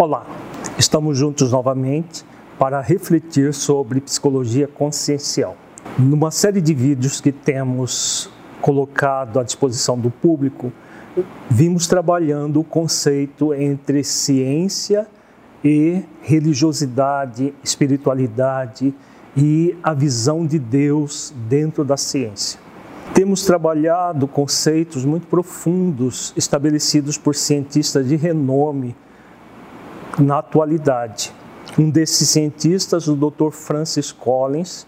Olá, estamos juntos novamente para refletir sobre psicologia consciencial. Numa série de vídeos que temos colocado à disposição do público, vimos trabalhando o conceito entre ciência e religiosidade, espiritualidade e a visão de Deus dentro da ciência. Temos trabalhado conceitos muito profundos estabelecidos por cientistas de renome na atualidade. Um desses cientistas, o Dr. Francis Collins,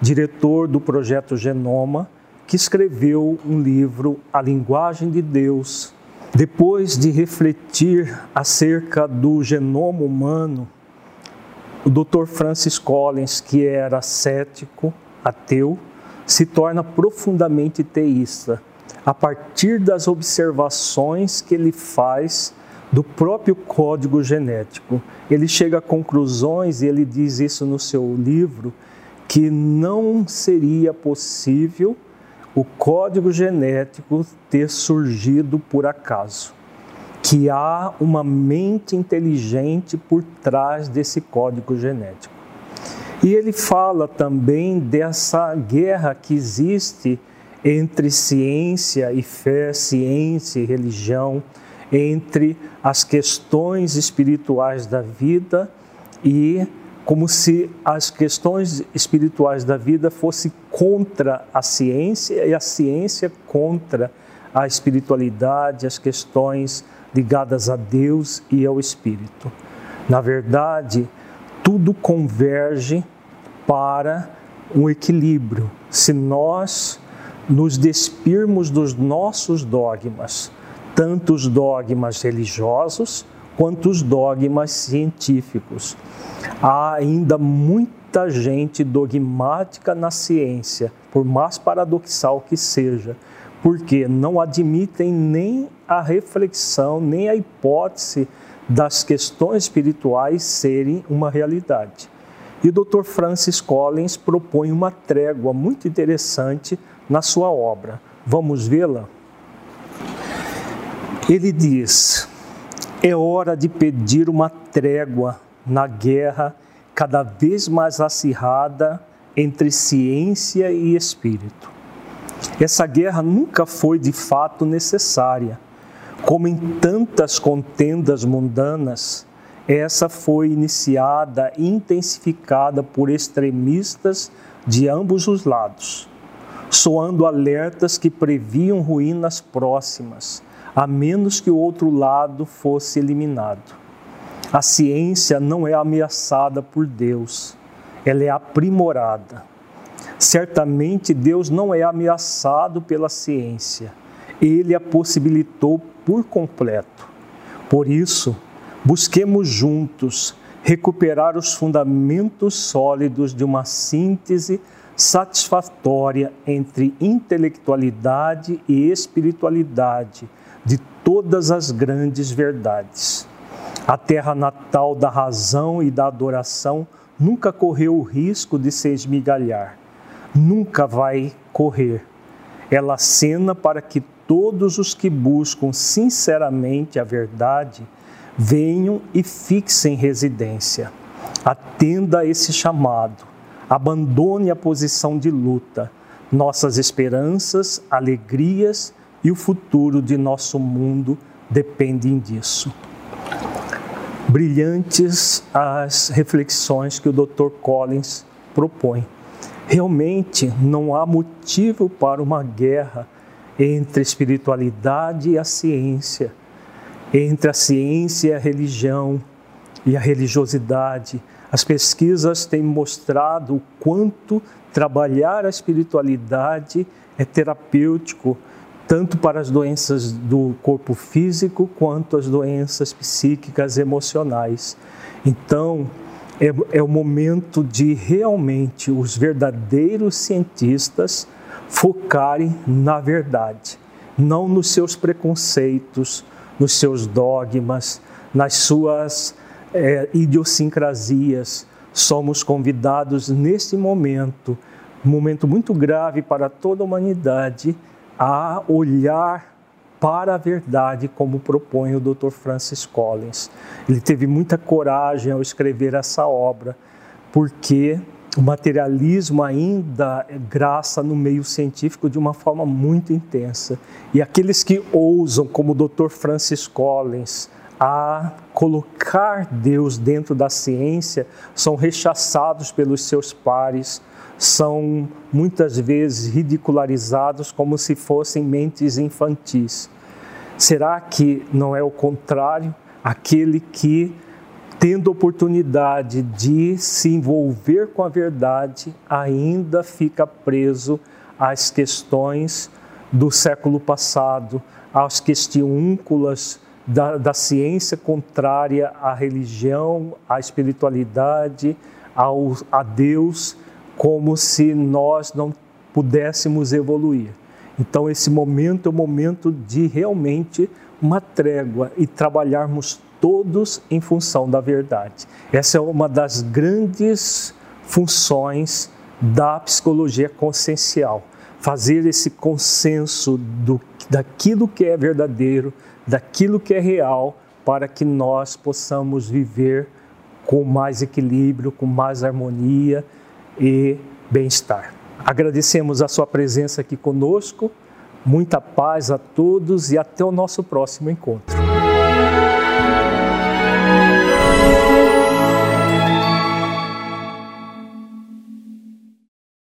diretor do projeto Genoma, que escreveu um livro, A Linguagem de Deus. Depois de refletir acerca do genoma humano, o Dr. Francis Collins, que era cético, ateu, se torna profundamente teísta a partir das observações que ele faz do próprio código genético. Ele chega a conclusões, e ele diz isso no seu livro, que não seria possível o código genético ter surgido por acaso. Que há uma mente inteligente por trás desse código genético. E ele fala também dessa guerra que existe entre ciência e fé, ciência e religião, entre as questões espirituais da vida e como se as questões espirituais da vida fossem contra a ciência e a ciência contra a espiritualidade, as questões ligadas a Deus e ao Espírito. Na verdade, tudo converge para um equilíbrio. Se nós nos despirmos dos nossos dogmas, tanto os dogmas religiosos quanto os dogmas científicos. Há ainda muita gente dogmática na ciência, por mais paradoxal que seja, porque não admitem nem a reflexão, nem a hipótese das questões espirituais serem uma realidade. E o Dr. Francis Collins propõe uma trégua muito interessante na sua obra. Vamos vê-la? Ele diz: é hora de pedir uma trégua na guerra cada vez mais acirrada entre ciência e espírito. Essa guerra nunca foi de fato necessária. Como em tantas contendas mundanas, essa foi iniciada e intensificada por extremistas de ambos os lados, soando alertas que previam ruínas próximas a menos que o outro lado fosse eliminado. A ciência não é ameaçada por Deus, ela é aprimorada. Certamente Deus não é ameaçado pela ciência, ele a possibilitou por completo. Por isso, busquemos juntos recuperar os fundamentos sólidos de uma síntese satisfatória entre intelectualidade e espiritualidade de todas as grandes verdades. A terra natal da razão e da adoração nunca correu o risco de se esmigalhar, nunca vai correr. Ela acena para que todos os que buscam sinceramente a verdade venham e fixem residência. Atenda a esse chamado, abandone a posição de luta. Nossas esperanças, alegrias e o futuro de nosso mundo dependem disso. Brilhantes as reflexões que o Dr. Collins propõe. Realmente não há motivo para uma guerra entre a espiritualidade e a ciência, entre a ciência e a religião e a religiosidade. As pesquisas têm mostrado o quanto trabalhar a espiritualidade é terapêutico tanto para as doenças do corpo físico quanto as doenças psíquicas emocionais. Então, é, é o momento de realmente os verdadeiros cientistas focarem na verdade, não nos seus preconceitos, nos seus dogmas, nas suas é, idiosincrasias. Somos convidados neste momento, um momento muito grave para toda a humanidade, a olhar para a verdade, como propõe o Dr. Francis Collins. Ele teve muita coragem ao escrever essa obra, porque o materialismo ainda graça no meio científico de uma forma muito intensa. E aqueles que ousam, como o Dr. Francis Collins, a colocar Deus dentro da ciência, são rechaçados pelos seus pares, são muitas vezes ridicularizados como se fossem mentes infantis. Será que não é o contrário? Aquele que tendo oportunidade de se envolver com a verdade, ainda fica preso às questões do século passado, às questiúnculas da, da ciência contrária à religião, à espiritualidade, ao, a Deus, como se nós não pudéssemos evoluir. Então, esse momento é o momento de realmente uma trégua e trabalharmos todos em função da verdade. Essa é uma das grandes funções da psicologia consciencial, fazer esse consenso do, daquilo que é verdadeiro, daquilo que é real, para que nós possamos viver com mais equilíbrio, com mais harmonia e bem-estar. Agradecemos a sua presença aqui conosco, muita paz a todos e até o nosso próximo encontro.